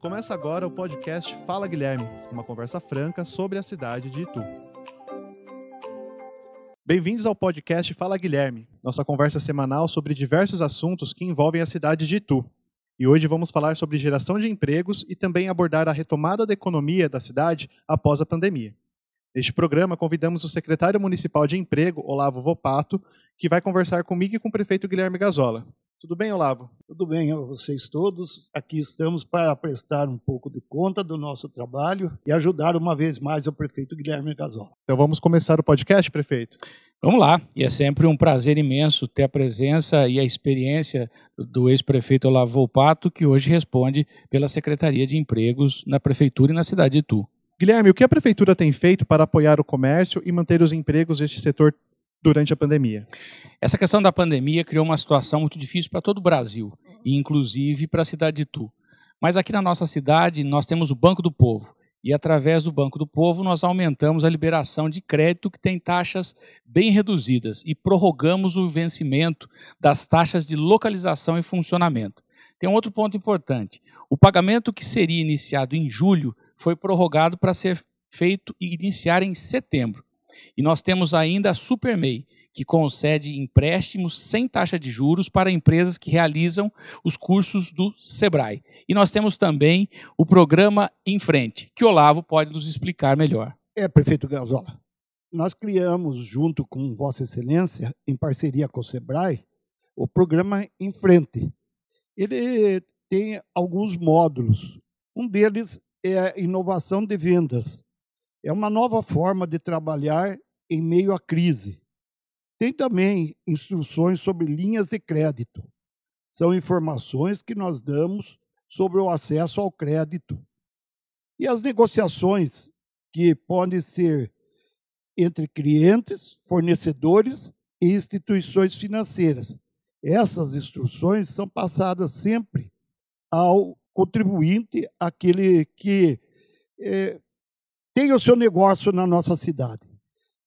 Começa agora o podcast Fala Guilherme, uma conversa franca sobre a cidade de Itu. Bem-vindos ao podcast Fala Guilherme, nossa conversa semanal sobre diversos assuntos que envolvem a cidade de Itu. E hoje vamos falar sobre geração de empregos e também abordar a retomada da economia da cidade após a pandemia. Neste programa, convidamos o secretário municipal de emprego, Olavo Vopato, que vai conversar comigo e com o prefeito Guilherme Gazola. Tudo bem, Olavo? Tudo bem, vocês todos. Aqui estamos para prestar um pouco de conta do nosso trabalho e ajudar uma vez mais o prefeito Guilherme Gazola. Então vamos começar o podcast, prefeito? Vamos lá, e é sempre um prazer imenso ter a presença e a experiência do ex-prefeito Olavo Volpato, que hoje responde pela Secretaria de Empregos na Prefeitura e na cidade de Itu. Guilherme, o que a Prefeitura tem feito para apoiar o comércio e manter os empregos deste setor durante a pandemia? Essa questão da pandemia criou uma situação muito difícil para todo o Brasil, e inclusive para a cidade de Itu. Mas aqui na nossa cidade nós temos o Banco do Povo, e através do Banco do Povo nós aumentamos a liberação de crédito que tem taxas bem reduzidas e prorrogamos o vencimento das taxas de localização e funcionamento. Tem um outro ponto importante. O pagamento que seria iniciado em julho foi prorrogado para ser feito e iniciar em setembro. E nós temos ainda a SuperMEI, que concede empréstimos sem taxa de juros para empresas que realizam os cursos do Sebrae. E nós temos também o programa Em Frente, que Olavo pode nos explicar melhor. É, prefeito Gazola. Nós criamos, junto com Vossa Excelência, em parceria com o Sebrae, o programa Em Frente. Ele tem alguns módulos. Um deles é a inovação de vendas. É uma nova forma de trabalhar em meio à crise. Tem também instruções sobre linhas de crédito. São informações que nós damos sobre o acesso ao crédito. E as negociações que podem ser entre clientes, fornecedores e instituições financeiras. Essas instruções são passadas sempre ao contribuinte, aquele que é, tem o seu negócio na nossa cidade.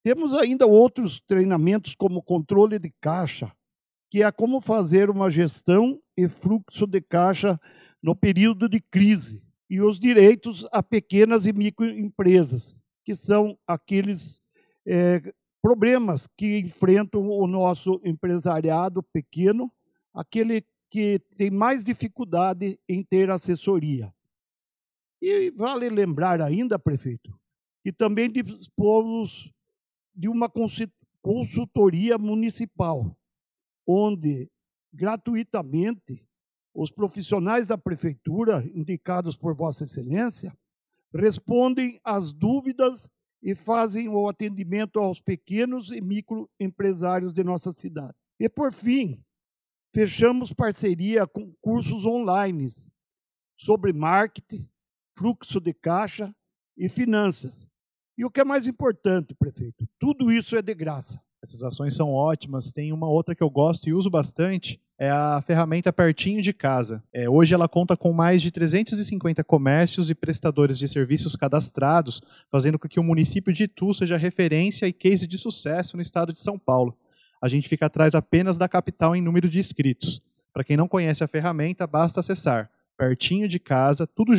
Temos ainda outros treinamentos, como controle de caixa, que é como fazer uma gestão e fluxo de caixa no período de crise, e os direitos a pequenas e microempresas, que são aqueles é, problemas que enfrentam o nosso empresariado pequeno, aquele que tem mais dificuldade em ter assessoria. E vale lembrar ainda, prefeito, que também dispomos de uma consultoria municipal, onde gratuitamente os profissionais da prefeitura, indicados por Vossa Excelência, respondem às dúvidas e fazem o atendimento aos pequenos e microempresários de nossa cidade. E, por fim, fechamos parceria com cursos online sobre marketing, fluxo de caixa e finanças. E o que é mais importante, prefeito, tudo isso é de graça. Essas ações são ótimas. Tem uma outra que eu gosto e uso bastante, é a ferramenta Pertinho de Casa. É, hoje ela conta com mais de 350 comércios e prestadores de serviços cadastrados, fazendo com que o município de Itu seja referência e case de sucesso no estado de São Paulo a gente fica atrás apenas da capital em número de inscritos. Para quem não conhece a ferramenta, basta acessar pertinho de casa, tudo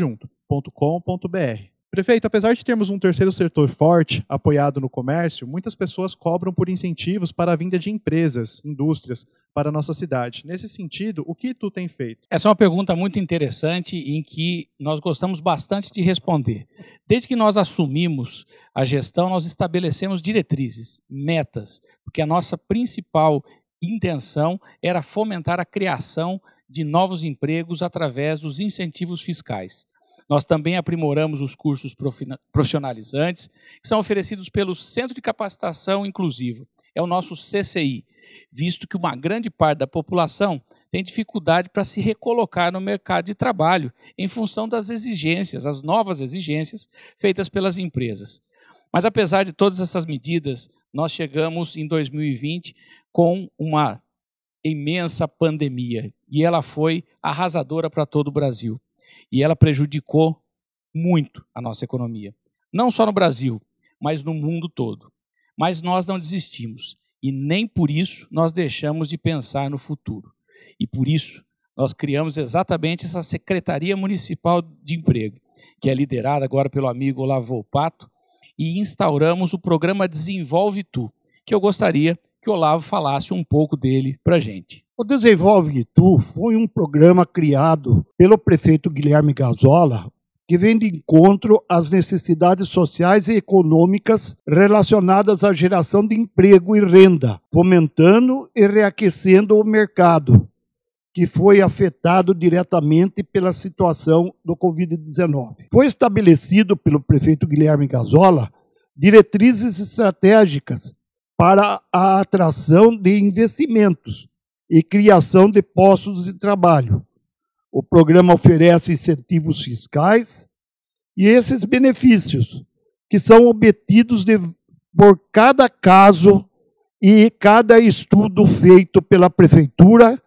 junto.com.br. Prefeito, apesar de termos um terceiro setor forte, apoiado no comércio, muitas pessoas cobram por incentivos para a vinda de empresas, indústrias, para a nossa cidade. Nesse sentido, o que tu tem feito? Essa é uma pergunta muito interessante em que nós gostamos bastante de responder. Desde que nós assumimos a gestão, nós estabelecemos diretrizes, metas, porque a nossa principal intenção era fomentar a criação de novos empregos através dos incentivos fiscais. Nós também aprimoramos os cursos profissionalizantes, que são oferecidos pelo Centro de Capacitação Inclusiva. É o nosso CCI, visto que uma grande parte da população tem dificuldade para se recolocar no mercado de trabalho em função das exigências, as novas exigências feitas pelas empresas. Mas apesar de todas essas medidas, nós chegamos em 2020 com uma imensa pandemia e ela foi arrasadora para todo o Brasil e ela prejudicou muito a nossa economia. Não só no Brasil, mas no mundo todo. Mas nós não desistimos e nem por isso nós deixamos de pensar no futuro. E por isso nós criamos exatamente essa Secretaria Municipal de Emprego, que é liderada agora pelo amigo Olavo Volpato, e instauramos o programa Desenvolve Tu, que eu gostaria que o Olavo falasse um pouco dele para a gente. O Desenvolve Tu foi um programa criado pelo prefeito Guilherme Gazola, que vem de encontro às necessidades sociais e econômicas relacionadas à geração de emprego e renda, fomentando e reaquecendo o mercado, que foi afetado diretamente pela situação do Covid-19. Foi estabelecido pelo prefeito Guilherme Gazola diretrizes estratégicas para a atração de investimentos e criação de postos de trabalho. O programa oferece incentivos fiscais e esses benefícios, que são obtidos de, por cada caso e cada estudo feito pela prefeitura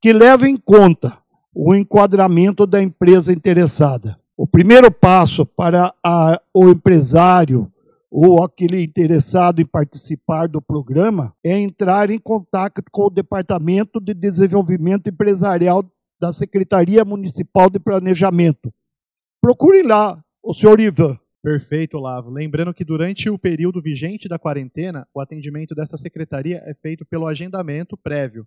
que leva em conta o enquadramento da empresa interessada. O primeiro passo para a, o empresário ou aquele interessado em participar do programa é entrar em contato com o Departamento de Desenvolvimento Empresarial da Secretaria Municipal de Planejamento. Procure lá, o senhor Ivan. Perfeito, Olavo. Lembrando que durante o período vigente da quarentena, o atendimento desta secretaria é feito pelo agendamento prévio.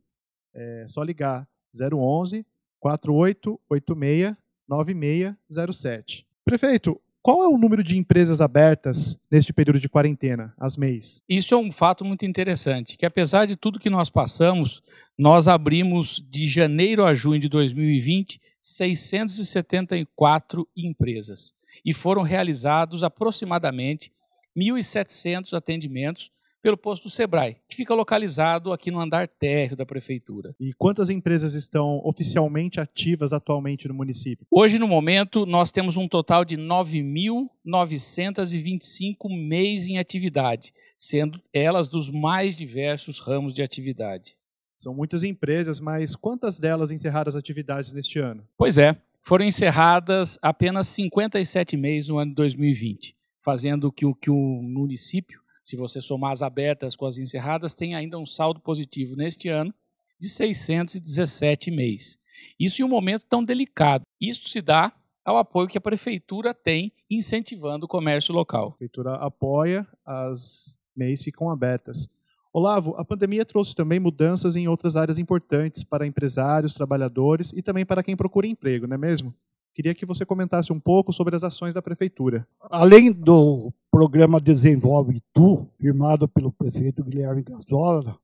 É só ligar 011 4886 9607. Prefeito, qual é o número de empresas abertas neste período de quarentena, as MEIs? Isso é um fato muito interessante, que apesar de tudo que nós passamos, nós abrimos de janeiro a junho de 2020 674 empresas e foram realizados aproximadamente 1.700 atendimentos pelo posto do Sebrae, que fica localizado aqui no andar térreo da prefeitura. E quantas empresas estão oficialmente ativas atualmente no município? Hoje, no momento, nós temos um total de 9.925 MEIs em atividade, sendo elas dos mais diversos ramos de atividade. São muitas empresas, mas quantas delas encerraram as atividades neste ano? Pois é, foram encerradas apenas 57 MEIs no ano de 2020, fazendo que o, que o município se você somar as abertas com as encerradas, tem ainda um saldo positivo neste ano de 617 mês. Isso em um momento tão delicado. Isso se dá ao apoio que a prefeitura tem incentivando o comércio local. A prefeitura apoia, as MEIs ficam abertas. Olavo, a pandemia trouxe também mudanças em outras áreas importantes para empresários, trabalhadores e também para quem procura emprego, não é mesmo? Queria que você comentasse um pouco sobre as ações da prefeitura. Além do programa Desenvolve Tu, firmado pelo prefeito Guilherme Gazola,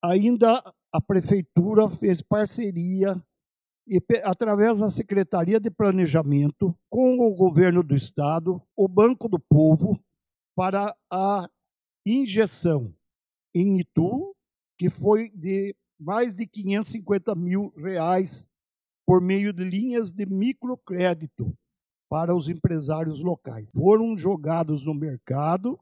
ainda a prefeitura fez parceria e, através da Secretaria de Planejamento com o governo do estado, o Banco do Povo, para a injeção em Itu, que foi de mais de 550 mil reais por meio de linhas de microcrédito para os empresários locais. Foram jogados no mercado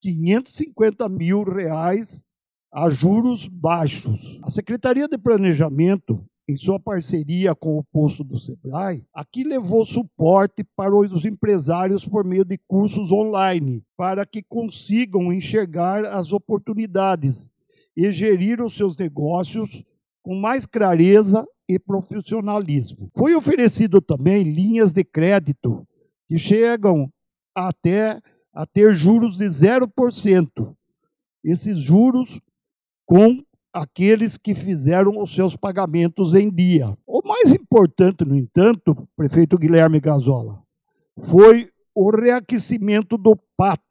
550 mil reais a juros baixos. A Secretaria de Planejamento, em sua parceria com o posto do Sebrae, aqui levou suporte para os empresários por meio de cursos online, para que consigam enxergar as oportunidades e gerir os seus negócios com mais clareza e profissionalismo. Foi oferecido também linhas de crédito que chegam até a ter juros de 0%. Esses juros com aqueles que fizeram os seus pagamentos em dia. O mais importante, no entanto, prefeito Guilherme Gazola, foi o reaquecimento do PAT,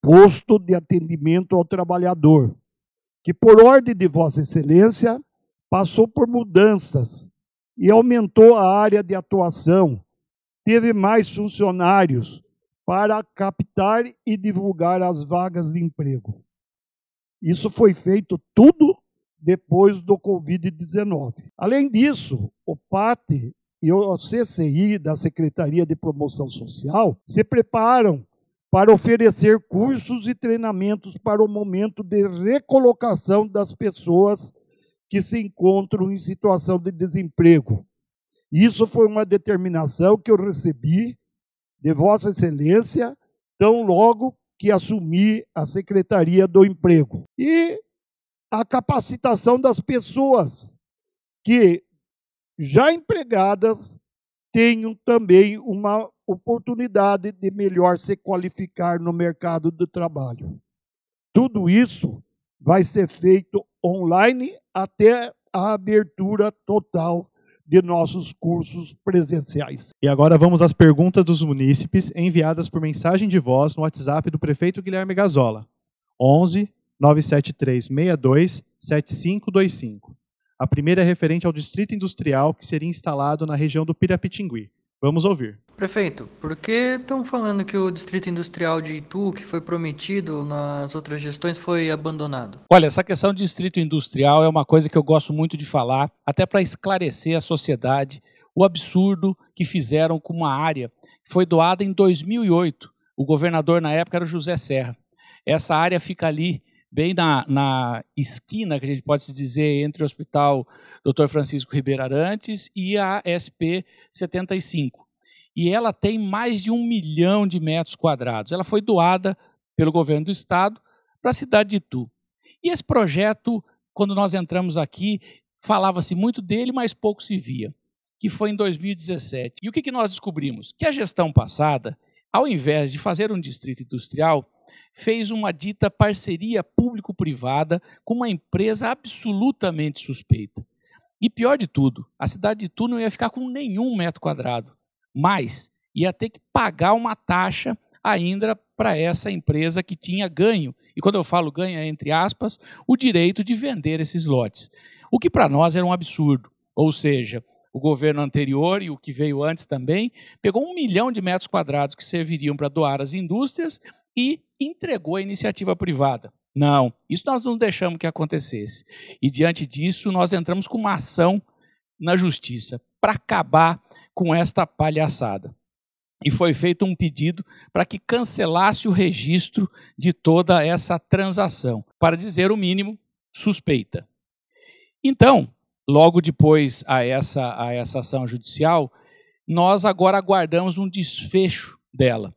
Posto de Atendimento ao Trabalhador, que por ordem de Vossa Excelência passou por mudanças e aumentou a área de atuação, teve mais funcionários para captar e divulgar as vagas de emprego. Isso foi feito tudo depois do Covid-19. Além disso, o PAT e o CCI da Secretaria de Promoção Social se preparam para oferecer cursos e treinamentos para o momento de recolocação das pessoas que se encontram em situação de desemprego. Isso foi uma determinação que eu recebi de Vossa Excelência, tão logo que assumi a Secretaria do Emprego. E a capacitação das pessoas que já empregadas tenham também uma oportunidade de melhor se qualificar no mercado do trabalho. Tudo isso vai ser feito online até a abertura total de nossos cursos presenciais. E agora vamos às perguntas dos munícipes enviadas por mensagem de voz no WhatsApp do prefeito Guilherme Gazola. 11 973 62 7525. A primeira é referente ao distrito industrial que seria instalado na região do Pirapitingui. Vamos ouvir. Prefeito, por que estão falando que o distrito industrial de Itu, que foi prometido nas outras gestões, foi abandonado? Olha, essa questão de distrito industrial é uma coisa que eu gosto muito de falar, até para esclarecer à sociedade o absurdo que fizeram com uma área que foi doada em 2008. O governador na época era o José Serra. Essa área fica ali bem na, na, esquina, que a gente pode se dizer, entre o Hospital Dr. Francisco Ribeiro Arantes e a SP 75 e ela tem mais de um milhão de metros quadrados. Ela foi doada pelo governo do estado para a cidade de Itu. E esse projeto, quando nós entramos aqui, falava-se muito dele, mas pouco se via, que foi em 2017. E o que, que nós descobrimos? Que a gestão passada, ao invés de fazer um distrito industrial, fez uma dita parceria público-privada com uma empresa absolutamente suspeita. E pior de tudo, a cidade de Itu não ia ficar com nenhum metro quadrado mas ia ter que pagar uma taxa ainda para essa empresa que tinha ganho. E quando eu falo ganho, é entre aspas, o direito de vender esses lotes. O que para nós era um absurdo. Ou seja, o governo anterior e o que veio antes também pegou um milhão de metros quadrados que serviriam para doar às indústrias e entregou à iniciativa privada. Não, isso nós não deixamos que acontecesse. E diante disso, nós entramos com uma ação na justiça para acabar com esta palhaçada. E foi feito um pedido para que cancelasse o registro de toda essa transação, para dizer o mínimo, suspeita. Então, logo depois a essa, a essa ação judicial, nós agora aguardamos um desfecho dela.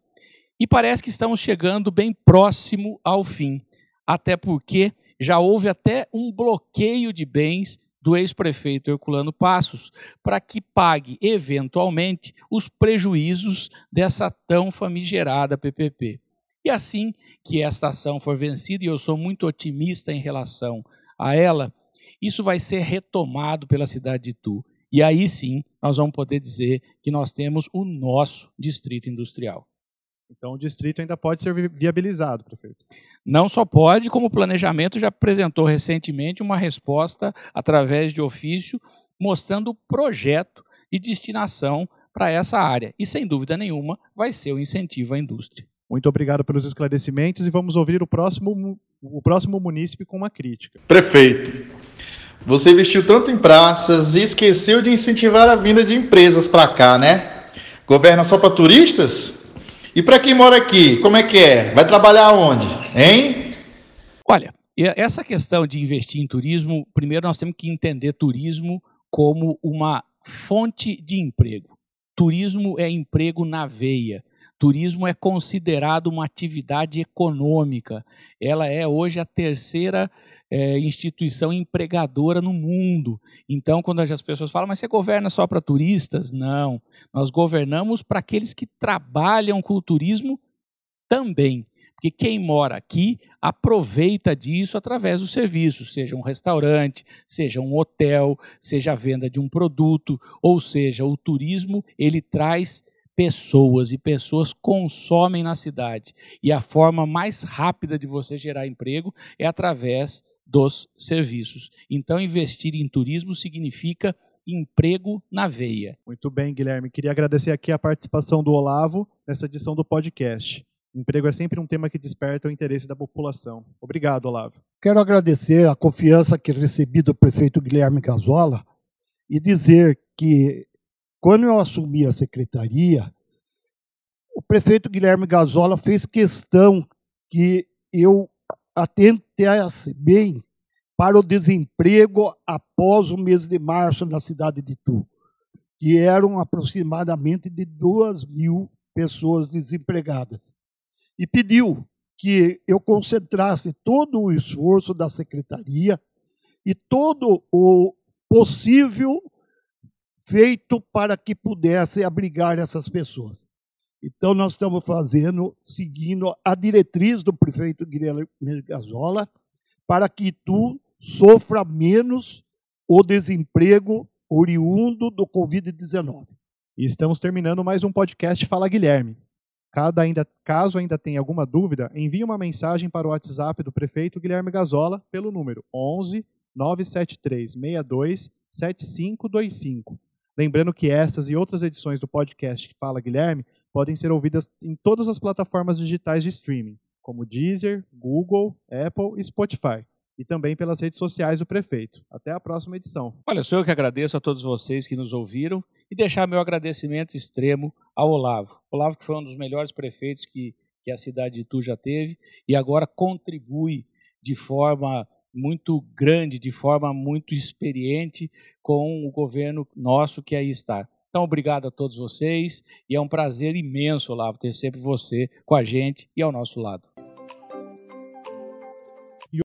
E parece que estamos chegando bem próximo ao fim, até porque já houve até um bloqueio de bens do ex-prefeito Herculano Passos para que pague, eventualmente, os prejuízos dessa tão famigerada PPP. E assim que esta ação for vencida, e eu sou muito otimista em relação a ela, isso vai ser retomado pela cidade de Itu. E aí sim nós vamos poder dizer que nós temos o nosso distrito industrial. Então o distrito ainda pode ser viabilizado, prefeito. Não só pode, como o planejamento já apresentou recentemente uma resposta através de ofício mostrando o projeto de destinação para essa área. E sem dúvida nenhuma vai ser o um incentivo à indústria. Muito obrigado pelos esclarecimentos e vamos ouvir o próximo, o próximo munícipe com uma crítica. Prefeito, você investiu tanto em praças e esqueceu de incentivar a vinda de empresas para cá, né? Governa só para turistas? E para quem mora aqui, como é que é? Vai trabalhar onde? Hein? Olha, essa questão de investir em turismo, primeiro nós temos que entender turismo como uma fonte de emprego. Turismo é emprego na veia. Turismo é considerado uma atividade econômica. Ela é hoje a terceira é, instituição empregadora no mundo. Então, quando as pessoas falam, mas você governa só para turistas? Não. Nós governamos para aqueles que trabalham com o turismo também. Porque quem mora aqui aproveita disso através dos serviços, seja um restaurante, seja um hotel, seja a venda de um produto, ou seja, o turismo ele traz pessoas e pessoas consomem na cidade. E a forma mais rápida de você gerar emprego é através dos serviços. Então, investir em turismo significa emprego na veia. Muito bem, Guilherme. Queria agradecer aqui a participação do Olavo nessa edição do podcast. Emprego é sempre um tema que desperta o interesse da população. Obrigado, Olavo. Quero agradecer a confiança que recebi do prefeito Guilherme Gazola e dizer que, quando eu assumi a secretaria, o prefeito Guilherme Gazola fez questão que eu atentasse bem para o desemprego após o mês de março na cidade de Itu, que eram aproximadamente de 2 mil pessoas desempregadas. E pediu que eu concentrasse todo o esforço da secretaria e todo o possível feito para que pudesse abrigar essas pessoas. Então, nós estamos fazendo, seguindo a diretriz do prefeito Guilherme Gazola, para que tu sofra menos o desemprego oriundo do Covid-19. E estamos terminando mais um podcast Fala Guilherme. Ainda, caso ainda tenha alguma dúvida, envie uma mensagem para o WhatsApp do prefeito Guilherme Gazola pelo número 11 973 62 7525. Lembrando que estas e outras edições do podcast Fala Guilherme podem ser ouvidas em todas as plataformas digitais de streaming, como Deezer, Google, Apple e Spotify e também pelas redes sociais do prefeito. Até a próxima edição. Olha, sou eu que agradeço a todos vocês que nos ouviram e deixar meu agradecimento extremo ao Olavo. Olavo que foi um dos melhores prefeitos que, que a cidade de Itu já teve e agora contribui de forma muito grande, de forma muito experiente com o governo nosso que aí está. Então, obrigado a todos vocês e é um prazer imenso, Olavo, ter sempre você com a gente e ao nosso lado.